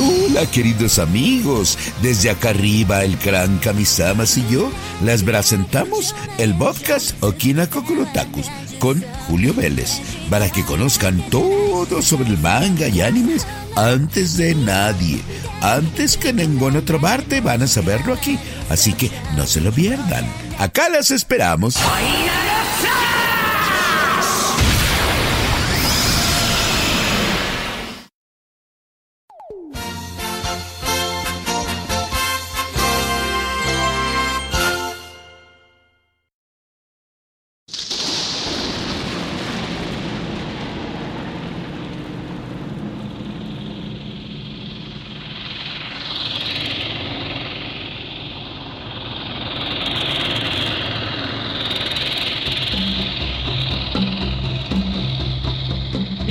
Hola queridos amigos, desde acá arriba el gran Kamisamas y yo les presentamos el podcast Okina Kokorotakus con Julio Vélez para que conozcan todo sobre el manga y animes antes de nadie, antes que en ninguna otra parte van a saberlo aquí, así que no se lo pierdan. Acá las esperamos.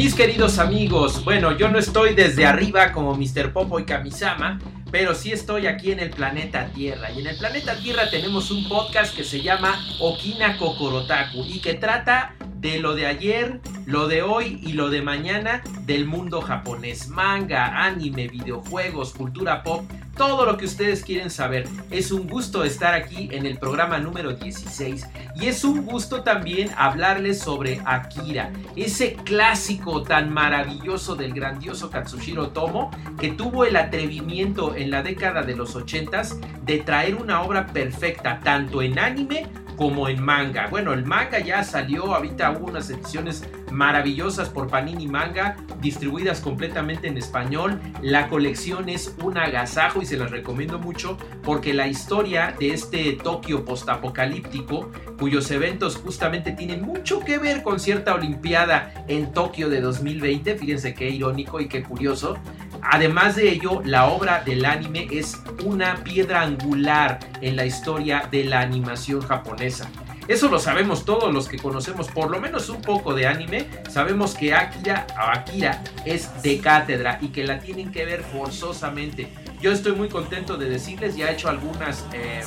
Mis queridos amigos, bueno, yo no estoy desde arriba como Mr. Popo y Kamisama, pero sí estoy aquí en el planeta Tierra. Y en el planeta Tierra tenemos un podcast que se llama Okina Kokorotaku y que trata de lo de ayer, lo de hoy y lo de mañana del mundo japonés. Manga, anime, videojuegos, cultura pop, todo lo que ustedes quieren saber. Es un gusto estar aquí en el programa número 16 y es un gusto también hablarles sobre Akira, ese clásico tan maravilloso del grandioso Katsushiro Tomo que tuvo el atrevimiento en la década de los 80s de traer una obra perfecta tanto en anime como en manga. Bueno, el manga ya salió, ahorita hubo unas ediciones maravillosas por Panini Manga, distribuidas completamente en español. La colección es un agasajo y se las recomiendo mucho porque la historia de este Tokio postapocalíptico, cuyos eventos justamente tienen mucho que ver con cierta Olimpiada en Tokio de 2020, fíjense qué irónico y qué curioso. Además de ello, la obra del anime es una piedra angular en la historia de la animación japonesa. Eso lo sabemos todos los que conocemos por lo menos un poco de anime. Sabemos que Akira, Akira es de cátedra y que la tienen que ver forzosamente. Yo estoy muy contento de decirles, ya he hecho algunas eh,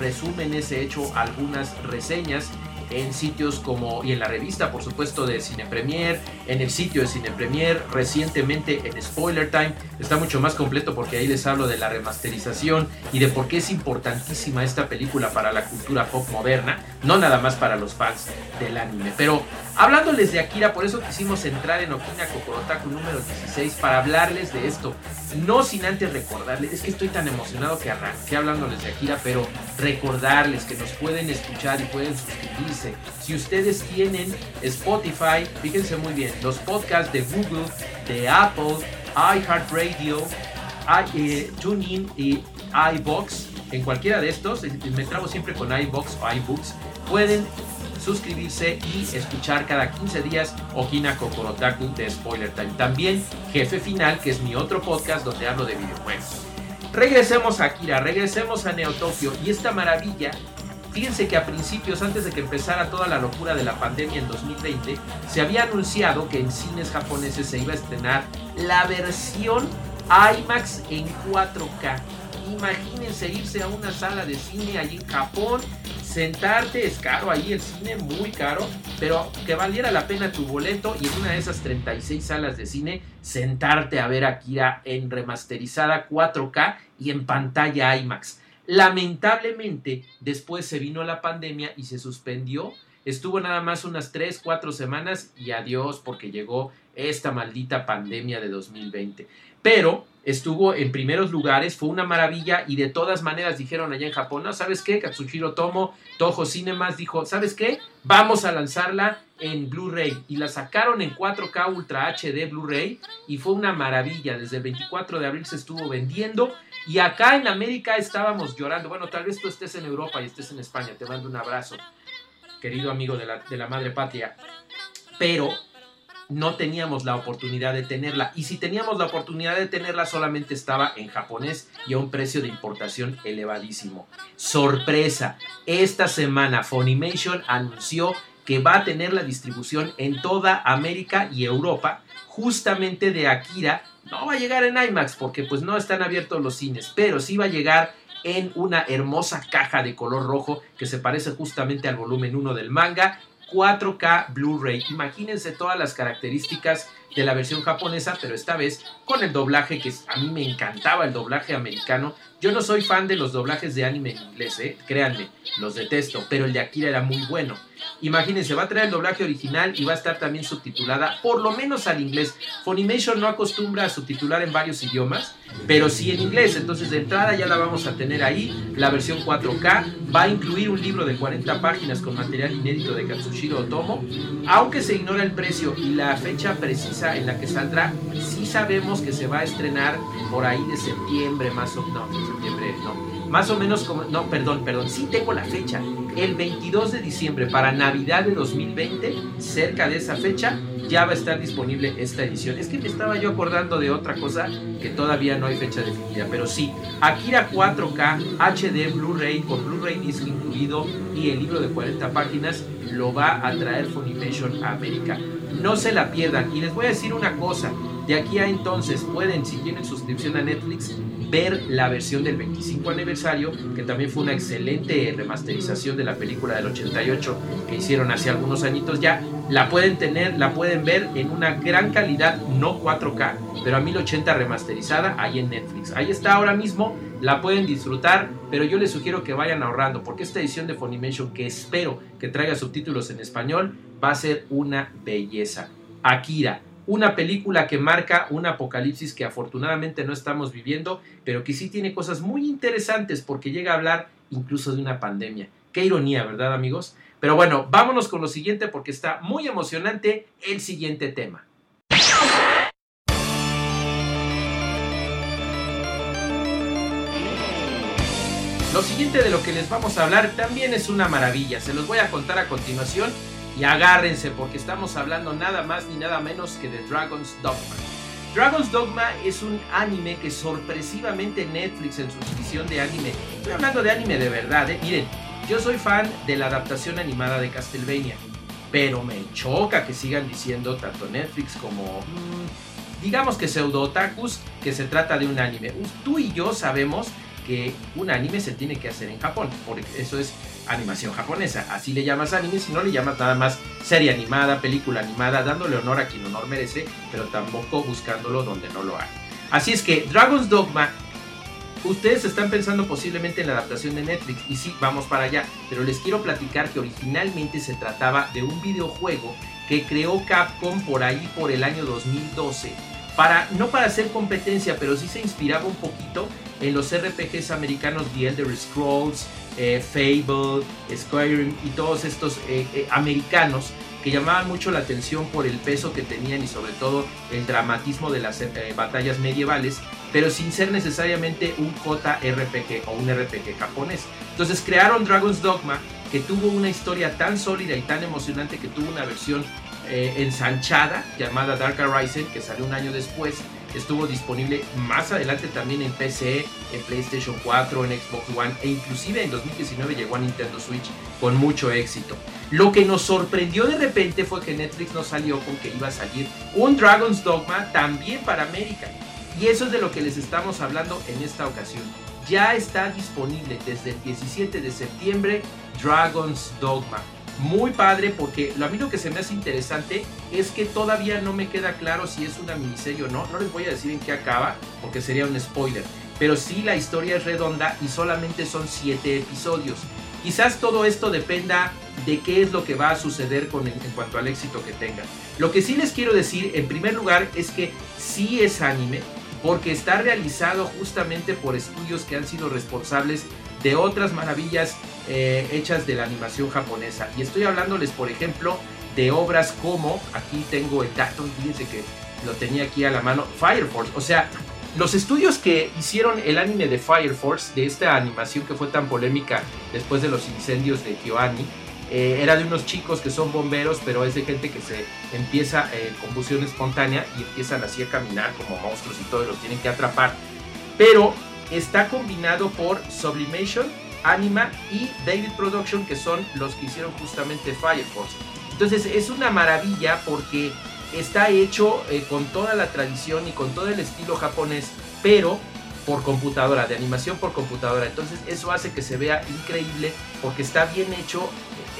resúmenes, he hecho algunas reseñas en sitios como y en la revista por supuesto de Cine Premier, en el sitio de Cine Premier, recientemente en Spoiler Time, está mucho más completo porque ahí les hablo de la remasterización y de por qué es importantísima esta película para la cultura pop moderna, no nada más para los fans del anime, pero hablándoles de Akira, por eso quisimos entrar en Okina Kokorotaku número 16 para hablarles de esto, no sin antes recordarles, es que estoy tan emocionado que arranqué hablándoles de Akira, pero recordarles que nos pueden escuchar y pueden suscribirse. Si ustedes tienen Spotify, fíjense muy bien, los podcasts de Google, de Apple, iHeartRadio, eh, TuneIn y iBox, en cualquiera de estos, me trabo siempre con iBox o iBooks, pueden suscribirse y escuchar cada 15 días Okina Kokorotaku de Spoiler Time. También Jefe Final, que es mi otro podcast donde hablo de videojuegos. Regresemos a Akira, regresemos a Neo Tokyo y esta maravilla Fíjense que a principios, antes de que empezara toda la locura de la pandemia en 2020, se había anunciado que en cines japoneses se iba a estrenar la versión IMAX en 4K. Imagínense irse a una sala de cine allí en Japón, sentarte, es caro ahí el cine, muy caro, pero que valiera la pena tu boleto y en una de esas 36 salas de cine, sentarte a ver Akira en remasterizada 4K y en pantalla IMAX. Lamentablemente, después se vino la pandemia y se suspendió. Estuvo nada más unas 3, 4 semanas y adiós porque llegó esta maldita pandemia de 2020. Pero estuvo en primeros lugares, fue una maravilla y de todas maneras dijeron allá en Japón, no, ¿sabes qué? Katsuhiro Tomo, Toho Cinemas dijo, ¿sabes qué? Vamos a lanzarla en Blu-ray y la sacaron en 4K Ultra HD Blu-ray y fue una maravilla. Desde el 24 de abril se estuvo vendiendo y acá en América estábamos llorando. Bueno, tal vez tú estés en Europa y estés en España, te mando un abrazo, querido amigo de la, de la madre patria. Pero no teníamos la oportunidad de tenerla. Y si teníamos la oportunidad de tenerla, solamente estaba en japonés y a un precio de importación elevadísimo. Sorpresa, esta semana Funimation anunció que va a tener la distribución en toda América y Europa, justamente de Akira. No va a llegar en IMAX porque pues no están abiertos los cines, pero sí va a llegar en una hermosa caja de color rojo que se parece justamente al volumen 1 del manga 4K Blu-ray. Imagínense todas las características de la versión japonesa, pero esta vez con el doblaje que a mí me encantaba, el doblaje americano. Yo no soy fan de los doblajes de anime en inglés, ¿eh? créanme, los detesto, pero el de Akira era muy bueno. Imagínense, va a traer el doblaje original y va a estar también subtitulada, por lo menos al inglés. Funimation no acostumbra a subtitular en varios idiomas, pero sí en inglés. Entonces, de entrada ya la vamos a tener ahí. La versión 4K va a incluir un libro de 40 páginas con material inédito de Katsushiro Otomo. Aunque se ignora el precio y la fecha precisa en la que saldrá, sí sabemos que se va a estrenar por ahí de septiembre, más o menos. No, septiembre, no más o menos como, no, perdón, perdón, sí tengo la fecha, el 22 de diciembre para Navidad de 2020, cerca de esa fecha, ya va a estar disponible esta edición. Es que me estaba yo acordando de otra cosa que todavía no hay fecha definida, pero sí, Akira 4K HD Blu-ray con Blu-ray disc incluido y el libro de 40 páginas lo va a traer Funimation a América. No se la pierdan y les voy a decir una cosa, de aquí a entonces pueden, si tienen suscripción a Netflix, ver la versión del 25 aniversario, que también fue una excelente remasterización de la película del 88 que hicieron hace algunos añitos ya. La pueden tener, la pueden ver en una gran calidad, no 4K, pero a 1080 remasterizada ahí en Netflix. Ahí está ahora mismo, la pueden disfrutar, pero yo les sugiero que vayan ahorrando, porque esta edición de Funimation, que espero que traiga subtítulos en español, va a ser una belleza. Akira, una película que marca un apocalipsis que afortunadamente no estamos viviendo, pero que sí tiene cosas muy interesantes porque llega a hablar incluso de una pandemia. Qué ironía, ¿verdad amigos? Pero bueno, vámonos con lo siguiente porque está muy emocionante el siguiente tema. Lo siguiente de lo que les vamos a hablar también es una maravilla, se los voy a contar a continuación y agárrense porque estamos hablando nada más ni nada menos que de Dragon's Dogma. Dragon's Dogma es un anime que sorpresivamente Netflix en su división de anime, estoy hablando de anime de verdad, ¿eh? miren, yo soy fan de la adaptación animada de Castlevania, pero me choca que sigan diciendo tanto Netflix como mm, digamos que pseudo otakus que se trata de un anime. Tú y yo sabemos que un anime se tiene que hacer en Japón, porque eso es animación japonesa. Así le llamas anime, si no le llamas nada más serie animada, película animada, dándole honor a quien honor merece, pero tampoco buscándolo donde no lo hay. Así es que Dragon's Dogma, ustedes están pensando posiblemente en la adaptación de Netflix, y sí, vamos para allá, pero les quiero platicar que originalmente se trataba de un videojuego que creó Capcom por ahí por el año 2012. Para, no para hacer competencia, pero sí se inspiraba un poquito en los RPGs americanos The Elder Scrolls, eh, Fable, Skyrim y todos estos eh, eh, americanos que llamaban mucho la atención por el peso que tenían y sobre todo el dramatismo de las batallas medievales, pero sin ser necesariamente un JRPG o un RPG japonés. Entonces crearon Dragon's Dogma, que tuvo una historia tan sólida y tan emocionante que tuvo una versión ensanchada llamada Dark Horizon, que salió un año después, estuvo disponible más adelante también en PC, en PlayStation 4, en Xbox One e inclusive en 2019 llegó a Nintendo Switch con mucho éxito. Lo que nos sorprendió de repente fue que Netflix nos salió con que iba a salir un Dragon's Dogma también para América. Y eso es de lo que les estamos hablando en esta ocasión. Ya está disponible desde el 17 de septiembre Dragon's Dogma muy padre porque a mí lo que se me hace interesante es que todavía no me queda claro si es una miniserie o no. No les voy a decir en qué acaba porque sería un spoiler. Pero sí la historia es redonda y solamente son 7 episodios. Quizás todo esto dependa de qué es lo que va a suceder con en cuanto al éxito que tenga. Lo que sí les quiero decir en primer lugar es que sí es anime porque está realizado justamente por estudios que han sido responsables de otras maravillas eh, hechas de la animación japonesa. Y estoy hablándoles, por ejemplo, de obras como, aquí tengo el dato, fíjense que lo tenía aquí a la mano, Fire Force. O sea, los estudios que hicieron el anime de Fire Force, de esta animación que fue tan polémica después de los incendios de Kyoani, eh, era de unos chicos que son bomberos, pero es de gente que se empieza eh, combustión espontánea y empiezan así a caminar como monstruos y todo, y los tienen que atrapar. Pero está combinado por Sublimation, Anima y David Production, que son los que hicieron justamente Fire Force. Entonces es una maravilla porque está hecho eh, con toda la tradición y con todo el estilo japonés, pero por computadora, de animación por computadora. Entonces eso hace que se vea increíble porque está bien hecho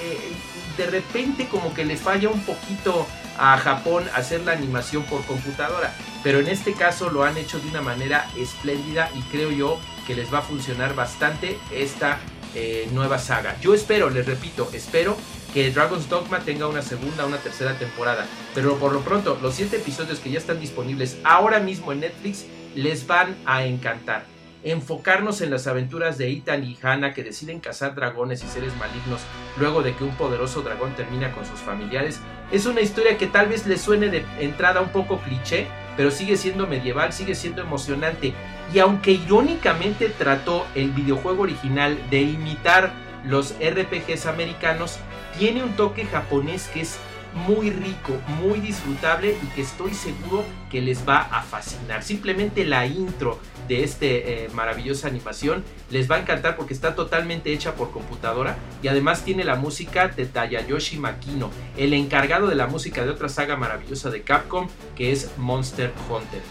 eh, de repente como que les falla un poquito a Japón hacer la animación por computadora. Pero en este caso lo han hecho de una manera espléndida y creo yo que les va a funcionar bastante esta eh, nueva saga. Yo espero, les repito, espero que Dragon's Dogma tenga una segunda, una tercera temporada. Pero por lo pronto, los siete episodios que ya están disponibles ahora mismo en Netflix les van a encantar. Enfocarnos en las aventuras de Ethan y Hannah que deciden cazar dragones y seres malignos luego de que un poderoso dragón termina con sus familiares es una historia que tal vez les suene de entrada un poco cliché, pero sigue siendo medieval, sigue siendo emocionante. Y aunque irónicamente trató el videojuego original de imitar los RPGs americanos, tiene un toque japonés que es muy rico, muy disfrutable y que estoy seguro que les va a fascinar. Simplemente la intro de esta eh, maravillosa animación les va a encantar porque está totalmente hecha por computadora y además tiene la música de Tayayoshi Makino, el encargado de la música de otra saga maravillosa de Capcom que es Monster Hunter.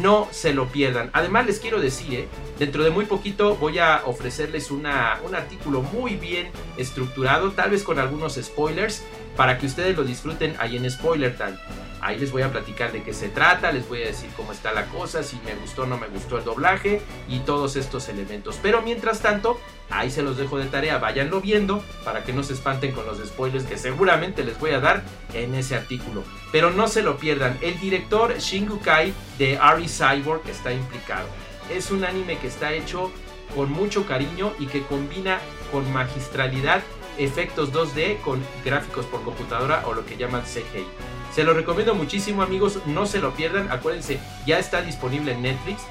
No se lo pierdan. Además les quiero decir, eh, dentro de muy poquito voy a ofrecerles un artículo muy bien estructurado, tal vez con algunos spoilers, para que ustedes lo disfruten ahí en Spoiler Time. Ahí les voy a platicar de qué se trata, les voy a decir cómo está la cosa, si me gustó o no me gustó el doblaje y todos estos elementos. Pero mientras tanto, ahí se los dejo de tarea, váyanlo viendo para que no se espanten con los spoilers que seguramente les voy a dar en ese artículo. Pero no se lo pierdan, el director Shingu Kai de Ari Cyborg está implicado. Es un anime que está hecho con mucho cariño y que combina con magistralidad efectos 2D con gráficos por computadora o lo que llaman CGI. Se lo recomiendo muchísimo amigos, no se lo pierdan, acuérdense, ya está disponible en Netflix.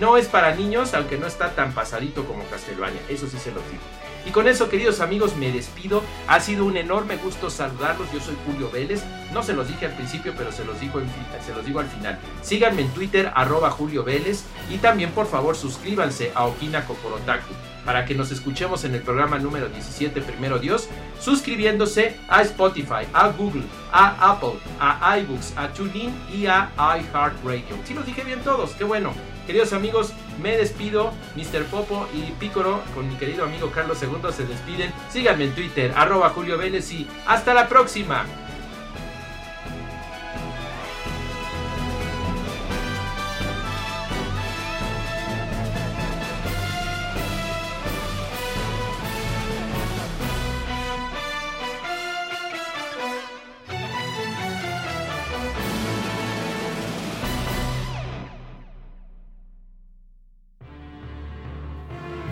No es para niños, aunque no está tan pasadito como Castlevania, eso sí se lo digo. Y con eso, queridos amigos, me despido. Ha sido un enorme gusto saludarlos. Yo soy Julio Vélez. No se los dije al principio, pero se los digo, se los digo al final. Síganme en Twitter, arroba Julio Vélez. Y también, por favor, suscríbanse a Okina Kokorotaku para que nos escuchemos en el programa número 17, primero Dios, suscribiéndose a Spotify, a Google, a Apple, a iBooks, a TuneIn y a iHeartRadio. Si los dije bien todos, qué bueno. Queridos amigos, me despido. Mr. Popo y Pícoro con mi querido amigo Carlos II se despiden. Síganme en Twitter, arroba Julio Vélez y hasta la próxima.